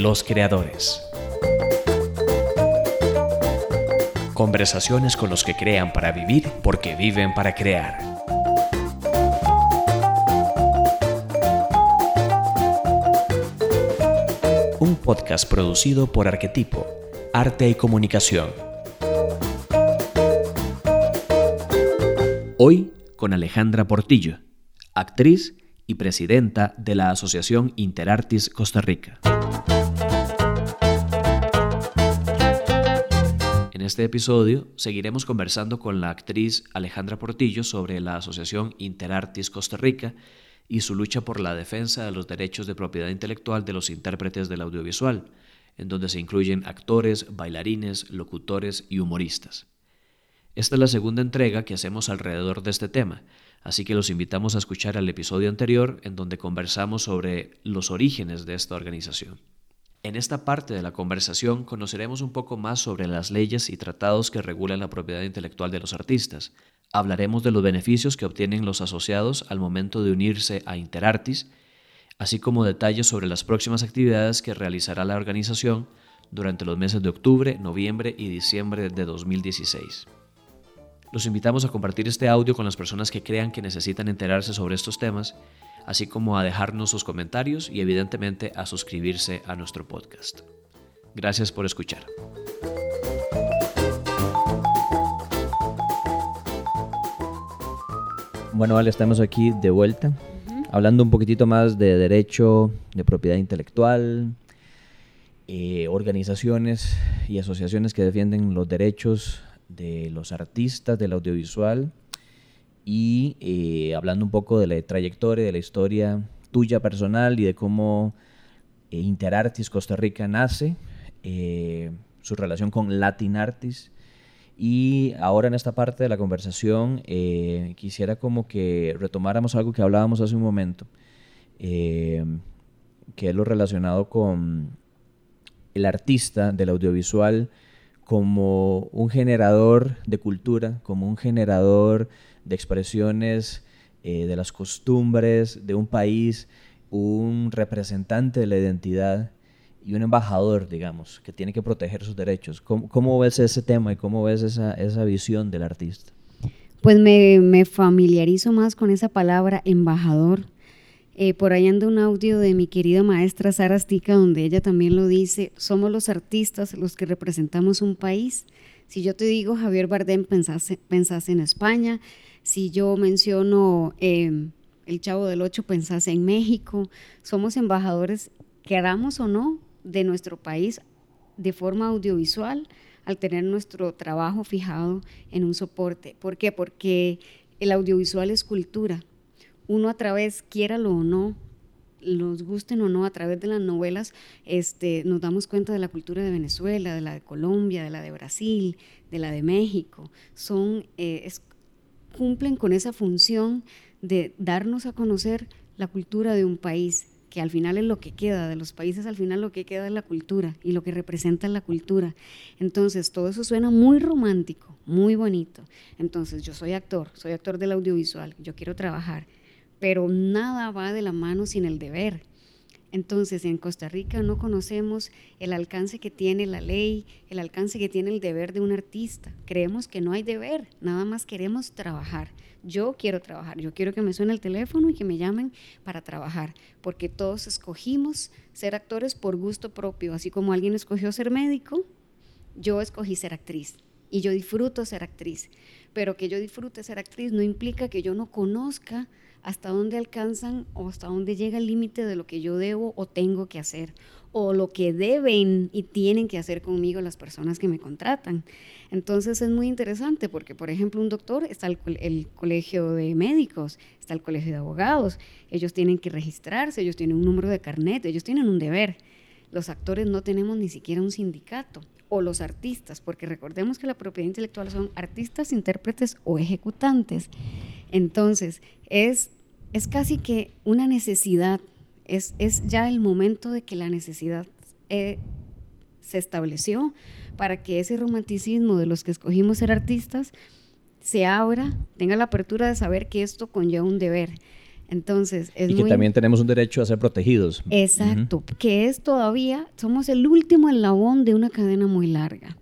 Los creadores. Conversaciones con los que crean para vivir porque viven para crear. Un podcast producido por Arquetipo, Arte y Comunicación. Hoy con Alejandra Portillo, actriz y presidenta de la Asociación Interartis Costa Rica. Este episodio seguiremos conversando con la actriz Alejandra Portillo sobre la Asociación Interartis Costa Rica y su lucha por la defensa de los derechos de propiedad intelectual de los intérpretes del audiovisual, en donde se incluyen actores, bailarines, locutores y humoristas. Esta es la segunda entrega que hacemos alrededor de este tema, Así que los invitamos a escuchar el episodio anterior en donde conversamos sobre los orígenes de esta organización. En esta parte de la conversación conoceremos un poco más sobre las leyes y tratados que regulan la propiedad intelectual de los artistas. Hablaremos de los beneficios que obtienen los asociados al momento de unirse a Interartis, así como detalles sobre las próximas actividades que realizará la organización durante los meses de octubre, noviembre y diciembre de 2016. Los invitamos a compartir este audio con las personas que crean que necesitan enterarse sobre estos temas, así como a dejarnos sus comentarios y evidentemente a suscribirse a nuestro podcast. Gracias por escuchar. Bueno, vale, estamos aquí de vuelta, hablando un poquitito más de derecho, de propiedad intelectual, eh, organizaciones y asociaciones que defienden los derechos de los artistas del audiovisual y eh, hablando un poco de la trayectoria, de la historia tuya personal y de cómo eh, Interartis Costa Rica nace, eh, su relación con Latin Artis. Y ahora en esta parte de la conversación quisiera como que retomáramos algo que hablábamos hace un momento, que es lo relacionado con el artista del audiovisual como un generador de cultura, como un generador de expresiones eh, de las costumbres de un país, un representante de la identidad y un embajador, digamos, que tiene que proteger sus derechos. ¿Cómo, ves ese tema y cómo ves esa, esa visión del artista? Pues me, me familiarizo más con esa palabra embajador eh, por ahí anda un audio de mi querida maestra Sara Stica, donde ella también lo dice, somos los artistas los que representamos un país. Si yo te digo Javier Bardem, pensás, en España. Si yo menciono em, El Chavo del Ocho, pensás en México. Somos embajadores, queramos o no, de nuestro país de forma audiovisual al tener nuestro trabajo fijado en un soporte. ¿Por qué? Porque el audiovisual es cultura uno a través, quiéralo o no, los gusten o no, a través de las novelas, este, nos damos cuenta de la cultura de Venezuela, de la de Colombia, de la de Brasil, de la de México. Son, eh, cumplen con esa función de darnos a conocer la cultura de un país, que al final es lo que queda, de los países al final lo que queda es la cultura y lo que representa la cultura. Entonces, todo eso suena muy romántico, muy bonito. Entonces, yo soy actor, soy actor del audiovisual, yo quiero trabajar pero nada va de la mano sin el deber. Entonces, en Costa Rica no conocemos el alcance que tiene la ley, el alcance que tiene el deber de un artista. Creemos que no hay deber, nada más queremos trabajar. Yo quiero trabajar, yo quiero que me suene el teléfono y que me llamen para trabajar, porque todos escogimos ser actores por gusto propio, así como alguien escogió ser médico, yo escogí ser actriz y yo disfruto ser actriz, pero que yo disfrute ser actriz no implica que yo no conozca hasta dónde alcanzan o hasta dónde llega el límite de lo que yo debo o tengo que hacer o lo que deben y tienen que hacer conmigo las personas que me contratan. Entonces es muy interesante porque, por ejemplo, un doctor está el, el, colegio de médicos, está el colegio de abogados, ellos tienen que registrarse, ellos tienen un número de carnet, ellos tienen un deber. Los actores no tenemos ni siquiera un sindicato o los artistas, porque recordemos que la propiedad intelectual son artistas, intérpretes o ejecutantes. Entonces, es, es casi que una necesidad, es, es ya el momento de que la necesidad eh, se estableció para que ese romanticismo de los que escogimos ser artistas se abra, tenga la apertura de saber que esto conlleva un deber. Entonces, es y que también tenemos un derecho a ser protegidos. Exacto, que es todavía, somos el último eslabón de una cadena muy larga,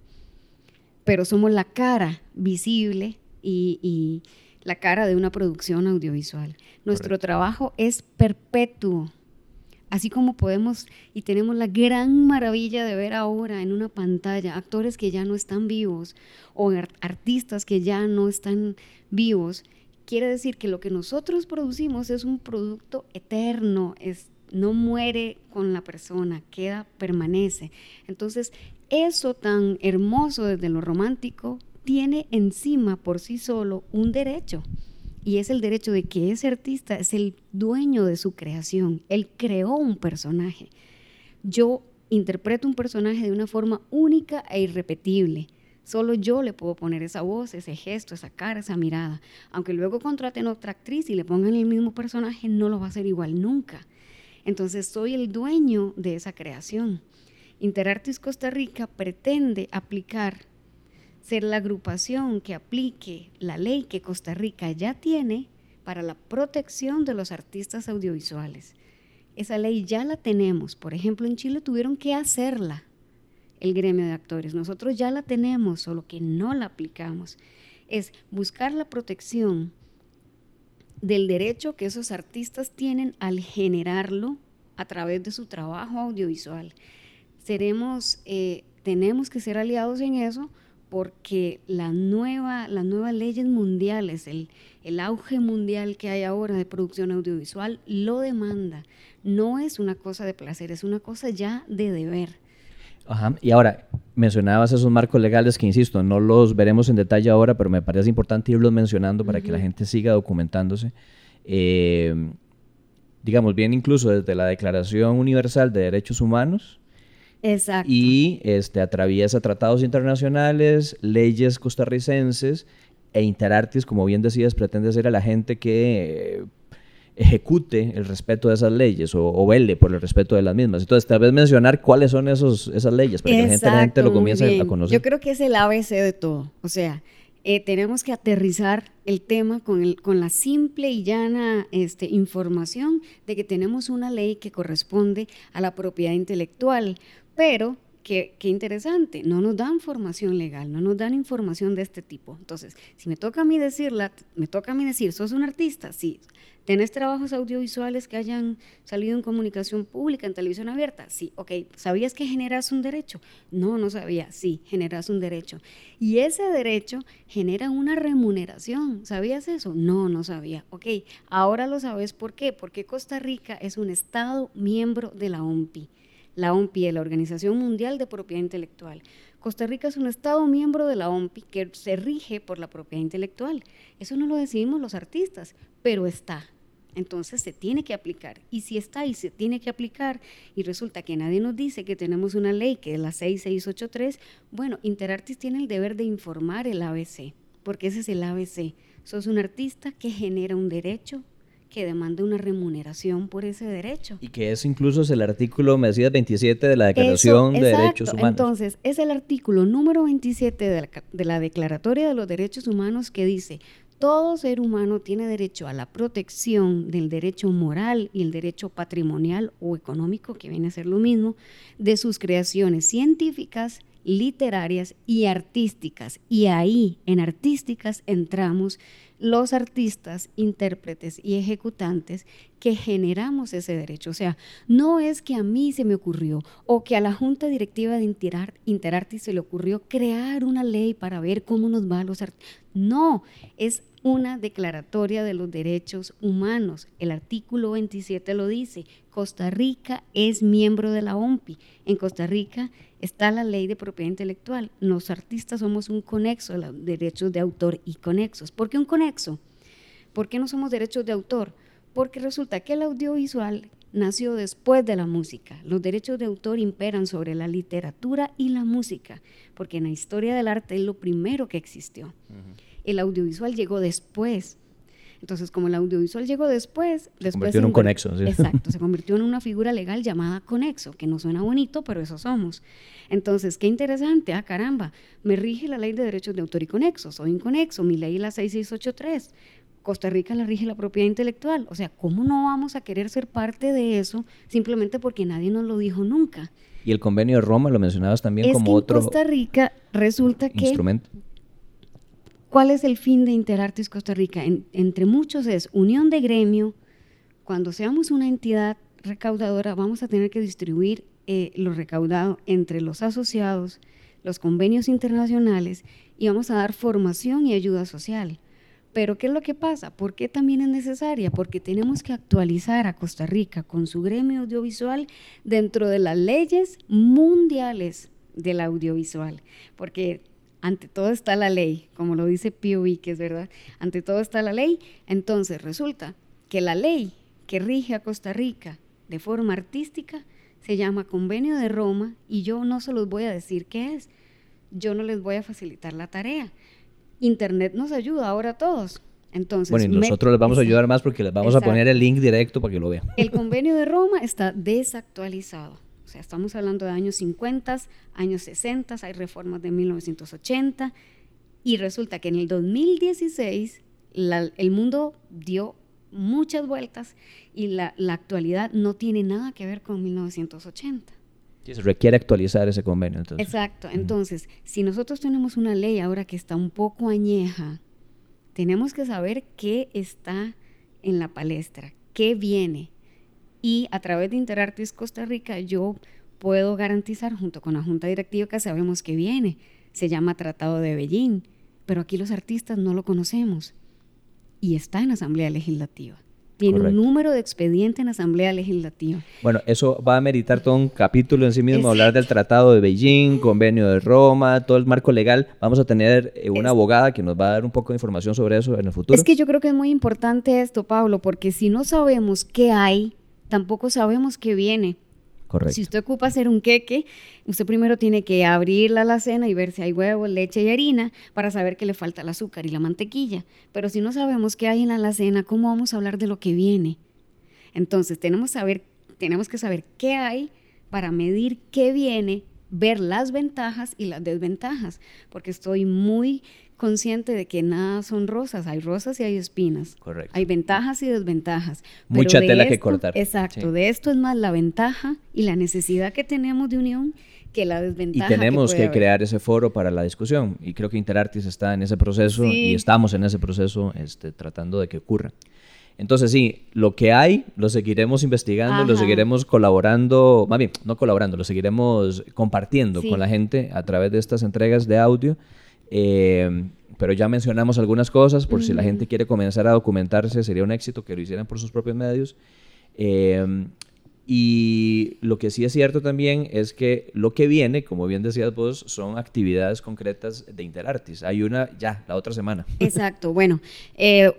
pero somos la cara visible y, la cara de una producción audiovisual. Nuestro trabajo es perpetuo, así como podemos y tenemos la gran maravilla de ver ahora en una pantalla actores que ya no están vivos o artistas que ya no están vivos quiere decir que lo que nosotros producimos es un producto eterno, es, no muere con la persona, queda, permanece. Entonces, eso tan hermoso desde lo romántico tiene encima por sí solo un derecho. Y es el derecho de que ese artista es el dueño de su creación. Él creó un personaje. Yo interpreto un personaje de una forma única e irrepetible. Solo yo le puedo poner esa voz, ese gesto, esa cara, esa mirada. Aunque luego contraten otra actriz y le pongan el mismo personaje, no lo va a hacer igual nunca. Entonces soy el dueño de esa creación. Interartis Costa Rica pretende aplicar, ser la agrupación que aplique la ley que Costa Rica ya tiene para la protección de los artistas audiovisuales. Esa ley ya la tenemos. Por ejemplo, en Chile tuvieron que hacerla el gremio de actores. Nosotros ya la tenemos, solo que no la aplicamos. Es buscar la protección del derecho que esos artistas tienen al generarlo a través de su trabajo audiovisual. Seremos, eh, tenemos que ser aliados en eso porque la nueva, las nuevas leyes mundiales, el, el auge mundial que hay ahora de producción audiovisual, lo demanda. No es una cosa de placer, es una cosa ya de deber. Ajá. Y ahora, mencionabas esos marcos legales que, insisto, no los veremos en detalle ahora, pero me parece importante irlos mencionando para que la gente siga documentándose. Eh, digamos, bien incluso desde la Declaración Universal de Derechos Humanos. Exacto. Y este, atraviesa tratados internacionales, leyes costarricenses e Interartis, como bien decías, pretende ser a la gente que ejecute el respeto de esas leyes o, vele por el respeto de las mismas. Entonces, tal vez mencionar cuáles son esos, esas leyes para que la gente, lo comience a conocer. Yo creo que es el ABC de todo. O sea, eh, tenemos que aterrizar el tema con, el, con la simple y llana este, información de que tenemos una ley que corresponde a la propiedad intelectual, pero Qué, interesante, no nos dan formación legal, no nos dan información de este tipo. Entonces, si me toca a mí decirla, me toca a mí decir, ¿sos un artista? Sí. ¿Tenés trabajos audiovisuales que hayan salido en comunicación pública, en televisión abierta? Sí, ok. ¿Sabías que generas un derecho? No, no sabía. Sí, generas un derecho. Y ese derecho genera una remuneración. ¿Sabías eso? No, no sabía. Ok, ahora lo sabes. ¿Por qué? Porque Costa Rica es un Estado miembro de la OMPI. La OMPI la Organización Mundial de Propiedad Intelectual. Costa Rica es un Estado miembro de la OMPI que se rige por la propiedad intelectual. Eso no lo decidimos los artistas, pero está entonces se tiene que aplicar. Y si está y se tiene que aplicar y resulta que nadie nos dice que tenemos una ley que es la 6683, bueno, Interartis tiene el deber de informar el ABC, porque ese es el ABC. Sos un artista que genera un derecho que demanda una remuneración por ese derecho. Y que es incluso es el artículo, me decías, 27 de la Declaración de Derechos Humanos. Entonces, es el artículo número 27 de la, de la Declaratoria de los Derechos Humanos que dice, todo ser humano tiene derecho a la protección del derecho moral y el derecho patrimonial o económico, que viene a ser lo mismo, de sus creaciones científicas, literarias y artísticas. Y ahí, en artísticas, entramos los artistas, intérpretes y ejecutantes que generamos ese derecho. O sea, no es que a mí se me ocurrió o que a la Junta Directiva de Interartis se le ocurrió crear una ley para ver cómo nos va a los artistas. No, es una declaratoria de los derechos humanos. El artículo 27 lo dice. Costa Rica es miembro de la OMPI. En Costa Rica está la ley de propiedad intelectual. Los artistas somos un conexo de los derechos de autor y conexos. ¿Por qué un conexo? ¿Por qué no somos derechos de autor? Porque resulta que el audiovisual nació después de la música. Los derechos de autor imperan sobre la literatura y la música, porque en la historia del arte es lo primero que existió. El audiovisual llegó después. Entonces, como el audiovisual llegó después, se después convirtió en un conexo. Exacto, se convirtió en una figura legal llamada conexo, que no suena bonito, pero eso somos. Entonces, qué interesante, ah, caramba, me rige la ley de derechos de autor y conexo, soy un conexo, mi ley es la 6683 Costa Rica la rige la propiedad intelectual. O sea, ¿cómo no vamos a querer ser parte de eso simplemente porque nadie nos lo dijo nunca? Y el convenio de Roma lo mencionabas también como que otro en Costa Rica resulta que instrumento. ¿Cuál es el fin de Interartis Costa Rica? entre muchos es unión de gremio. Cuando seamos una entidad recaudadora, vamos a tener que distribuir eh, lo recaudado entre los asociados, los convenios internacionales y vamos a dar formación y ayuda social. Pero ¿qué es lo que pasa? ¿Por qué también es necesaria? Porque tenemos que actualizar a Costa Rica con su gremio audiovisual dentro de las leyes mundiales del audiovisual. Porque ante todo está la ley, como lo dice Pío es ¿verdad? Ante todo está la ley. Entonces resulta que la ley que rige a Costa Rica de forma artística se llama Convenio de Roma y yo no se los voy a decir qué es. Yo no les voy a facilitar la tarea. Internet nos ayuda ahora a todos. Entonces, bueno, y nosotros les vamos a ayudar más porque les vamos a poner el link directo para que lo vean. El convenio de Roma está desactualizado. O sea, estamos hablando de años 50, años 60, hay reformas de 1980 y resulta que en el 2016 el mundo dio muchas vueltas y la, actualidad no tiene nada que ver con 1980. Sí, se requiere actualizar ese convenio. Entonces. Exacto. Entonces, si nosotros tenemos una ley ahora que está un poco añeja, tenemos que saber qué está en la palestra, qué viene, y a través de Interartis Costa Rica yo puedo garantizar junto con la Junta Directiva que sabemos que viene. Se llama Tratado de Beijing, pero aquí los artistas no lo conocemos. Y está en Asamblea Legislativa. Tiene un número de expediente en Asamblea Legislativa. Bueno, eso va a meritar todo un capítulo en sí mismo, hablar del Tratado de Beijing, Convenio de Roma, todo el marco legal. Vamos a tener eh, una abogada que nos va a dar un poco de información sobre eso en el futuro. Es que yo creo que es muy importante esto, Pablo, porque si no sabemos qué hay, tampoco sabemos qué viene. Correcto. Si usted ocupa hacer un queque, usted primero tiene que abrir la alacena y ver si hay huevos, leche y harina para saber que le falta el azúcar y la mantequilla. Pero si no sabemos qué hay en la alacena, ¿cómo vamos a hablar de lo que viene? Entonces tenemos, saber, tenemos que saber qué hay para medir qué viene, ver las ventajas y las desventajas, porque estoy muy consciente de que nada son rosas, hay rosas y hay espinas. Correcto. Hay ventajas y desventajas. Mucha tela que cortar. Exacto, de esto es más la ventaja y la necesidad que tenemos de unión que la desventaja. Y tenemos que, crear ese foro para la discusión y creo que Interartis está en ese proceso y estamos en ese proceso este, tratando de que ocurra. Entonces sí, lo que hay lo seguiremos investigando, lo seguiremos colaborando, más bien, no colaborando, lo seguiremos compartiendo con la gente a través de estas entregas de audio eh, pero ya mencionamos algunas cosas, por si la gente quiere comenzar a documentarse, sería un éxito que lo hicieran por sus propios medios. Eh, y lo que sí es cierto también es que lo que viene, como bien decías vos, son actividades concretas de Interartis. Hay una ya, la otra semana. Exacto, bueno. Eh,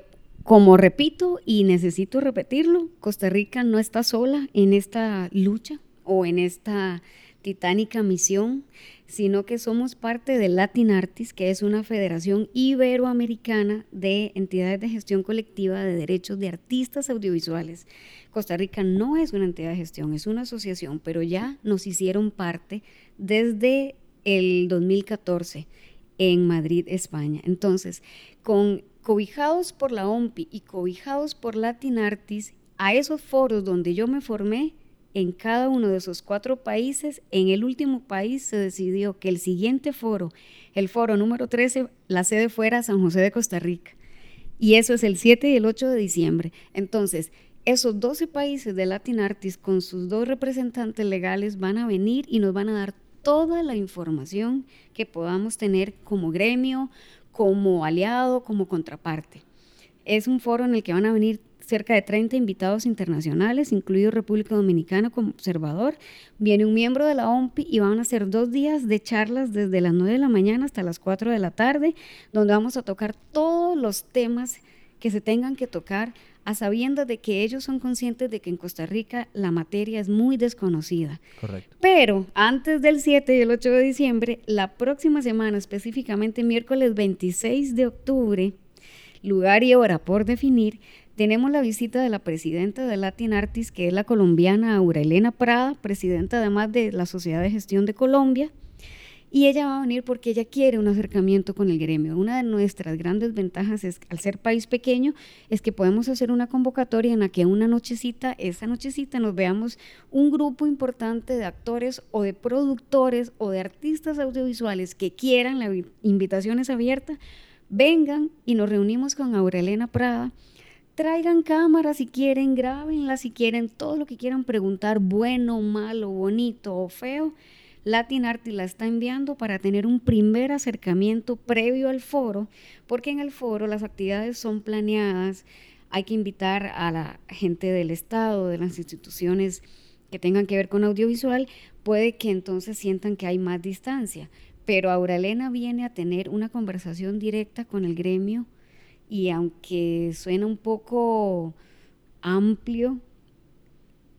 como repito y necesito repetirlo, Costa Rica no está sola en esta lucha o en esta titánica misión sino que somos parte de Latin Artis, que es una federación iberoamericana de entidades de gestión colectiva de derechos de artistas audiovisuales. Costa Rica no es una entidad de gestión, es una asociación, pero ya nos hicieron parte desde el 2014 en Madrid, España. Entonces, con cobijados por la OMPI y cobijados por Latin Artis, a esos foros donde yo me formé, en cada uno de esos cuatro países, en el último país se decidió que el siguiente foro, el foro número 13, la sede fuera San José de Costa Rica. Y eso es el 7 y el 8 de diciembre. Entonces, esos 12 países de Latin Artis con sus dos representantes legales van a venir y nos van a dar toda la información que podamos tener como gremio, como aliado, como contraparte. Es un foro en el que van a venir cerca de 30 invitados internacionales, incluido República Dominicana como observador. Viene un miembro de la OMPI y van a ser dos días de charlas desde las 9 de la mañana hasta las 4 de la tarde, donde vamos a tocar todos los temas que se tengan que tocar a sabiendas de que ellos son conscientes de que en Costa Rica la materia es muy desconocida. Correcto. Pero antes del 7 y el 8 de diciembre, la próxima semana, específicamente miércoles 26 de octubre, lugar y hora por definir, tenemos la visita de la presidenta de Latin Artis, que es la colombiana Aurelena Prada, presidenta además de la Sociedad de Gestión de Colombia. Y ella va a venir porque ella quiere un acercamiento con el gremio. Una de nuestras grandes ventajas es, al ser país pequeño, es que podemos hacer una convocatoria en la que una nochecita, esa nochecita nos veamos un grupo importante de actores o de productores o de artistas audiovisuales que quieran, la invitación es abierta, vengan y nos reunimos con Aurelena Prada traigan cámaras si quieren, grábenla si quieren, todo lo que quieran preguntar, bueno, malo, bonito o feo. Latin Arti la está enviando para tener un primer acercamiento previo al foro, porque en el foro las actividades son planeadas, hay que invitar a la gente del Estado, de las instituciones que tengan que ver con audiovisual, puede que entonces sientan que hay más distancia. Pero Aurelena viene a tener una conversación directa con el gremio y aunque suena un poco amplio,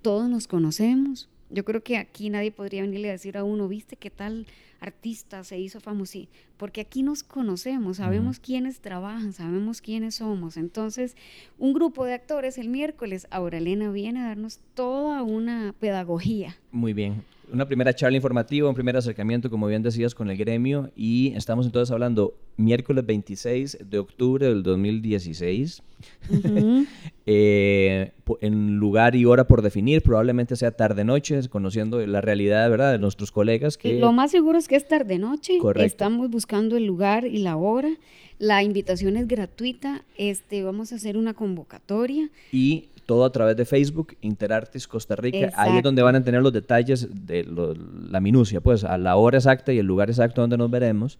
todos nos conocemos. Yo creo que aquí nadie podría venirle a decir a uno, viste qué tal artista se hizo famoso, porque aquí nos conocemos, sabemos quiénes trabajan, sabemos quiénes somos. Entonces, un grupo de actores el miércoles, Aurelena viene a darnos toda una pedagogía. Muy bien una primera charla informativa, un primer acercamiento, como bien decías, con el gremio y estamos entonces hablando miércoles 26 de octubre del 2016, eh, en lugar y hora por definir, probablemente sea tarde-noche, conociendo la realidad ¿verdad? de nuestros colegas. Que... Lo más seguro es que es tarde-noche, estamos buscando el lugar y la hora. La invitación es gratuita, este, vamos a hacer una convocatoria. Y todo a través de Facebook, Interartis Costa Rica. Ahí es donde van a tener los detalles de la minucia, pues a la hora exacta y el lugar exacto donde nos veremos.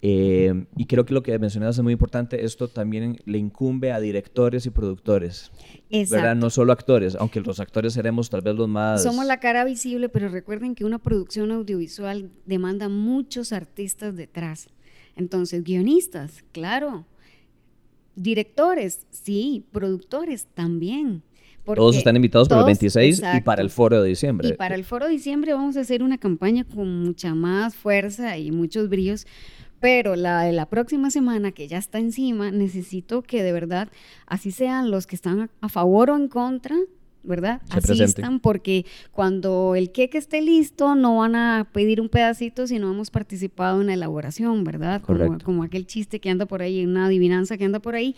Eh, y creo que lo que mencionabas es muy importante, esto también le incumbe a directores y productores, ¿verdad? No solo actores, aunque los actores seremos tal vez los más... Somos la cara visible, pero recuerden que una producción audiovisual demanda muchos artistas detrás. Entonces, guionistas, claro, Directores, sí, productores también. Todos están invitados para el 26 y para el foro de diciembre. Y para el foro de diciembre vamos a hacer una campaña con mucha más fuerza y muchos brillos. Pero la de la próxima semana, que ya está encima, necesito que de verdad, así sean los que están a favor o en contra, ¿verdad? Asistan porque cuando el queque esté listo no van a pedir un pedacito si no hemos participado en la elaboración, ¿verdad? Como, como, aquel chiste que anda por ahí, una adivinanza que anda por ahí,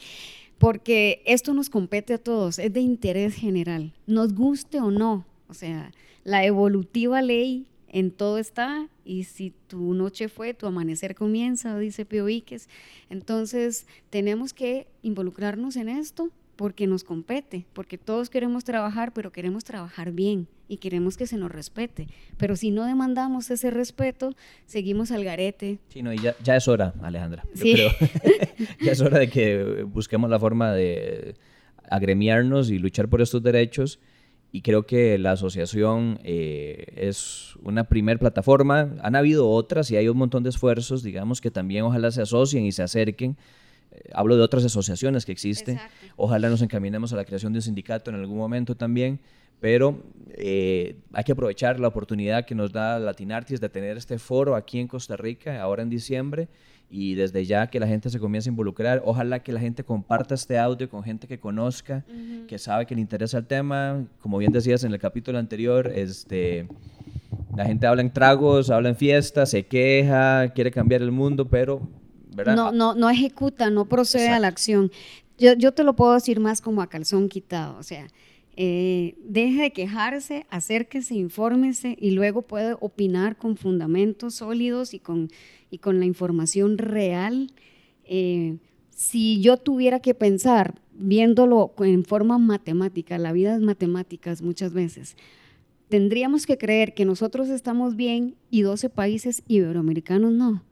porque esto nos compete a todos, es de interés general, nos guste o no, o sea, la evolutiva ley en todo está y si tu noche fue, tu amanecer comienza, dice Pio Víquez. Entonces, tenemos que involucrarnos en esto porque nos compete, porque todos queremos trabajar, pero queremos trabajar bien y queremos que se nos respete. Pero si no demandamos ese respeto, seguimos al garete. Sí, no, y ya, ya es hora, Alejandra. Yo creo. ya es hora de que busquemos la forma de agremiarnos y luchar por estos derechos. Y creo que la asociación eh, es una primer plataforma. Han habido otras y hay un montón de esfuerzos, digamos, que también ojalá se asocien y se acerquen hablo de otras asociaciones que existen. Ojalá nos encaminemos a la creación de un sindicato en algún momento también, pero eh, hay que aprovechar la oportunidad que nos da Latinartis de tener este foro aquí en Costa Rica, ahora en diciembre, y desde ya que la gente se comience a involucrar. Ojalá que la gente comparta este audio con gente que conozca, que sabe que le interesa el tema. Como bien decías en el capítulo anterior, este, la gente habla en tragos, habla en fiestas, se queja, quiere cambiar el mundo, pero no, no, no ejecuta, no procede a la acción. Yo, yo, te lo puedo decir más como a calzón quitado, o sea, eh, deje de quejarse, acérquese, infórmese y luego puede opinar con fundamentos sólidos y con, y con la información real. Eh, si yo tuviera que pensar, viéndolo en forma matemática, la vida es matemáticas muchas veces, tendríamos que creer que nosotros estamos bien y 12 países iberoamericanos no.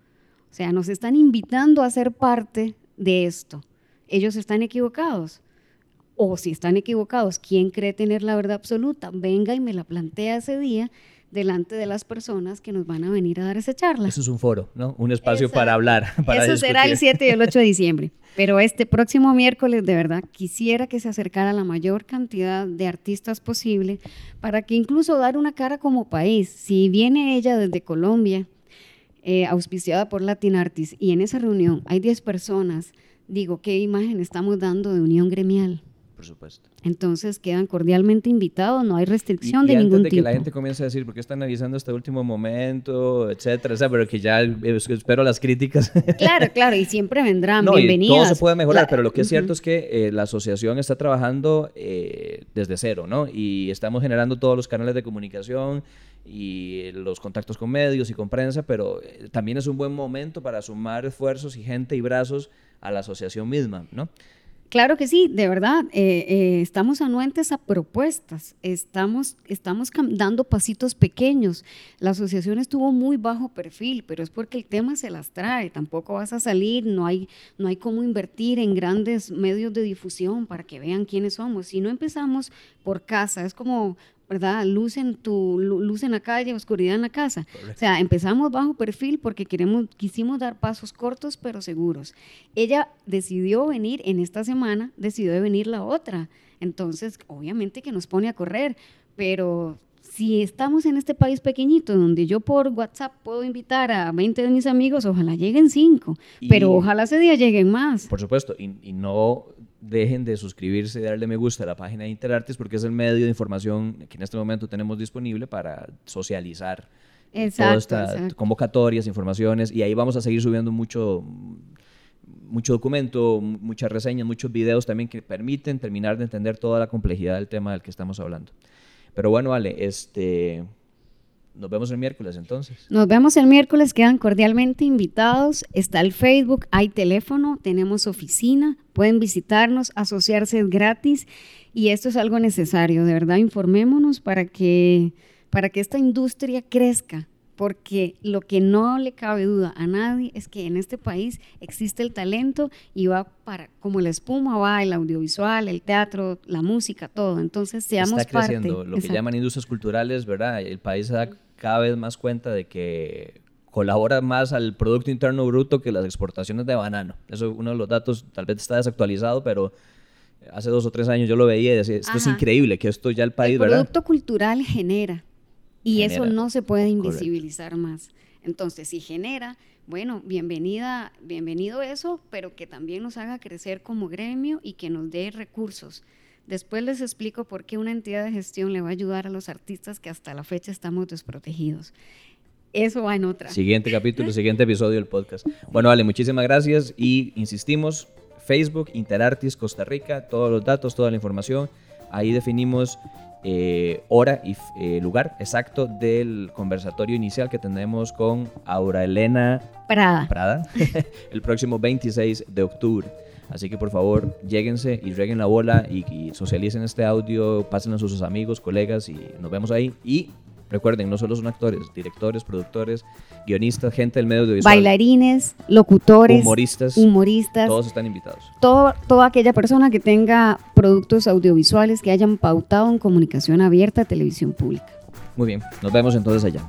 O sea, nos están invitando a ser parte de esto. Ellos están equivocados. O si están equivocados, ¿quién cree tener la verdad absoluta? Venga y me la plantea ese día delante de las personas que nos van a venir a dar esa charla. Eso es un foro, ¿no? Un espacio para hablar. Para Eso será el 7 y el 8 de diciembre. Pero este próximo miércoles, de verdad, quisiera que se acercara la mayor cantidad de artistas posible para que incluso dar una cara como país. Si viene ella desde Colombia, eh, auspiciada por Latin Artis, y en esa reunión hay 10 personas, digo, ¿qué imagen estamos dando de unión gremial? Por supuesto. Entonces quedan cordialmente invitados, no hay restricción y, de y ningún antes de tipo. que la gente comience a decir, ¿por qué están avisando este último momento, etcétera? O sea, pero que ya eh, espero las críticas. Claro, claro, y siempre vendrán, No, y bienvenidas. todo se puede mejorar, La- pero lo que es cierto es que eh, la asociación está trabajando eh, desde cero, ¿no? Y estamos generando todos los canales de comunicación y los contactos con medios y con prensa, pero eh, también es un buen momento para sumar esfuerzos y gente y brazos a la asociación misma, ¿no? Claro que sí, de verdad, eh, eh, estamos anuentes a propuestas, estamos, estamos dando pasitos pequeños. La asociación estuvo muy bajo perfil, pero es porque el tema se las trae, tampoco vas a salir, no hay, no hay cómo invertir en grandes medios de difusión para que vean quiénes somos. Si no empezamos por casa, es como, ¿verdad? Luz en, tu, lu- luz en la calle, oscuridad en la casa. O sea, empezamos bajo perfil porque queremos, quisimos dar pasos cortos pero seguros. Ella decidió venir en esta semana, decidió de venir la otra. Entonces, obviamente que nos pone a correr, pero si estamos en este país pequeñito donde yo por WhatsApp puedo invitar a 20 de mis amigos, ojalá lleguen 5, Y- pero ojalá ese día lleguen más. Por supuesto, y, y no dejen de suscribirse y darle me gusta a la página de Interartes porque es el medio de información que en este momento tenemos disponible para socializar Exacto, todas estas convocatorias, informaciones, y ahí vamos a seguir subiendo mucho, mucho documento, mu- muchas reseñas, muchos videos también que permiten terminar de entender toda la complejidad del tema del que estamos hablando. Pero bueno, vale, este, nos vemos el miércoles entonces. Nos vemos el miércoles, quedan cordialmente invitados. Está el Facebook, hay teléfono, tenemos oficina, pueden visitarnos, asociarse es gratis y esto es algo necesario, de verdad informémonos para que, para que esta industria crezca, porque lo que no le cabe duda a nadie es que en este país existe el talento y va para, como la espuma, va el audiovisual, el teatro, la música, todo. Entonces seamos está creciendo. parte. Lo que llaman industrias culturales, ¿verdad? El país da cada vez más cuenta de que colabora más al Producto Interno Bruto que las exportaciones de banano. Eso uno de los datos tal vez está desactualizado, pero hace dos o tres años yo lo veía y decía, esto es increíble, que esto ya el país, el ¿verdad? producto cultural genera y eso no se puede correcto. invisibilizar más. Entonces, si genera, bueno, bienvenida, bienvenido eso, pero que también nos haga crecer como gremio y que nos dé recursos. Después les explico por qué una entidad de gestión le va a ayudar a los artistas que hasta la fecha estamos desprotegidos. Eso va en otra. Siguiente capítulo, siguiente episodio del podcast. Bueno, vale, muchísimas gracias y insistimos, Facebook, Interartis, Costa Rica, todos los datos, toda la información. Ahí definimos eh, hora y eh, lugar exacto del conversatorio inicial que tendremos con Aura Elena Prada. Prada el próximo 26 de octubre. Así que por favor, lléguense y reguen la bola y, y socialicen este audio, pásenlo a sus amigos, colegas y nos vemos ahí. Y recuerden, no solo son actores, directores, productores, guionistas, gente del medio audiovisual, Bailarines, locutores, humoristas, humoristas, todos están invitados. todo- toda aquella persona que tenga productos audiovisuales que hayan pautado en comunicación abierta, televisión pública. Muy bien, nos vemos entonces allá.